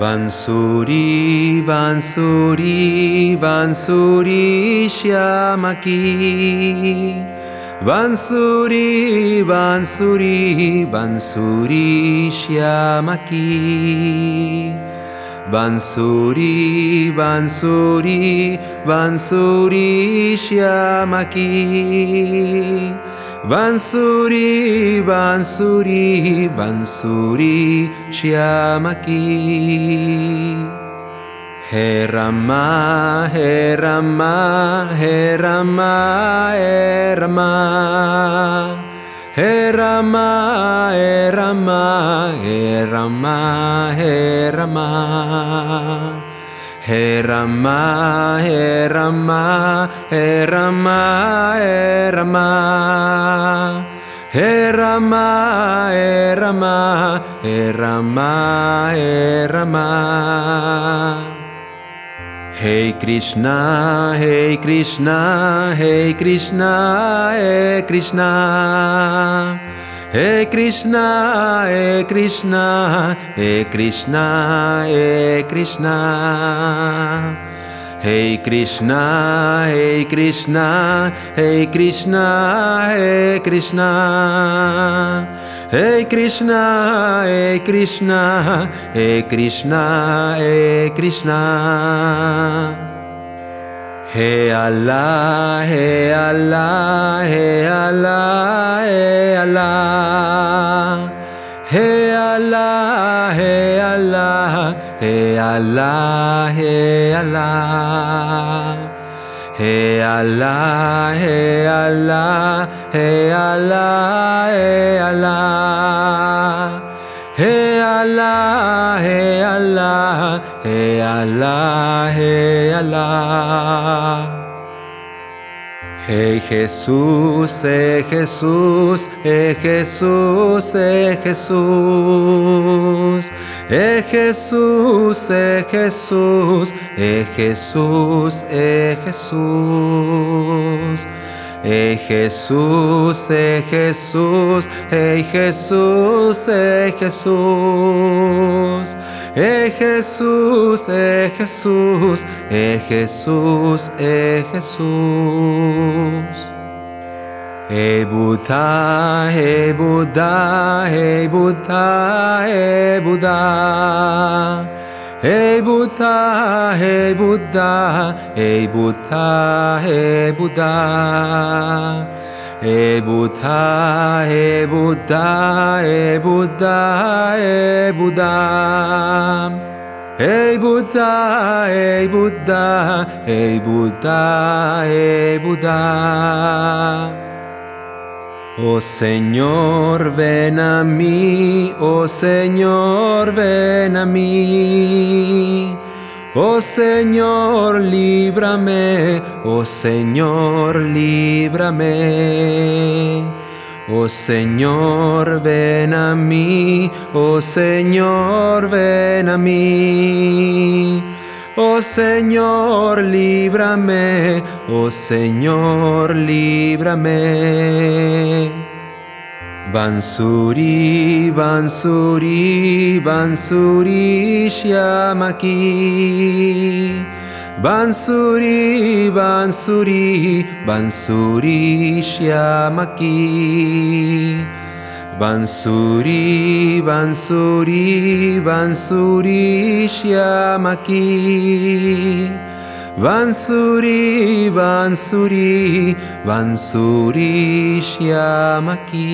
Ban zuri, ban zuri, ban zuri xamaki Ban zuri, ban zuri, ban xamaki Ban zuri, ban xamaki Bansuri, Bansuri, Bansuri Shyamaki. He Rama, He Rama, He Rama, He Rama. He Rama, He Rama, He Rama, He Rama. Έραμα, έραμα, έραμα, έραμα. Έραμα, έραμα, έραμα, έραμα. Hey Krishna, Hey Krishna, Hey Krishna. Hey Krishna, Hey Krishna, Hey Krishna, Hey Krishna. Hey Krishna, Hey Krishna, Hey Krishna, Hey Krishna. Hey Krishna, Hey Krishna, Hey Krishna, ہے اللہ ہے اللہ ہے اللہ ہے اللہ ہے اللہ ہے اللہ ہے اللہ ہے اللہ ہے اللہ ہے اللہ ہے اللہ ہے اللہ ہے Allah. Hey Allah, Hey Allah, Hey Allah, Hey Allah. Hey Jesús, hey Jesús, hey Jesús, hey Jesús. Hey Jesús, hey Jesús, hey Jesús, hey Jesús. Hey Jesús, hey Jesús, hey Jesús, hey Jesús. Hey Jesús, hey Jesús, hey Jesús, hey Jesús. Hey Buddha, hey Buddha, hey Buddha, hey Buddha. Hey Buddha, hey Buddha, hey Buddha, hey Buddha. Hey Buddha, hey Buddha, hey Buddha, hey Buddha. Hey Buddha, hey Buddha, hey Buddha, hey Buddha. Oh Señor, ven a mí, oh Señor, ven a mí. Oh Señor, líbrame, oh Señor, líbrame. Oh Señor, ven a mí, oh Señor, ven a mí. Oh Señor, líbrame, oh Señor, líbrame. Bansuri, Bansuri, Bansuri, Shyamaki. Bansuri, Bansuri, Bansuri, Shyamaki. Bansuri, Bansuri, Bansuri, Shyamaki. Bansuri, Bansuri, Bansuri, Shyamaki.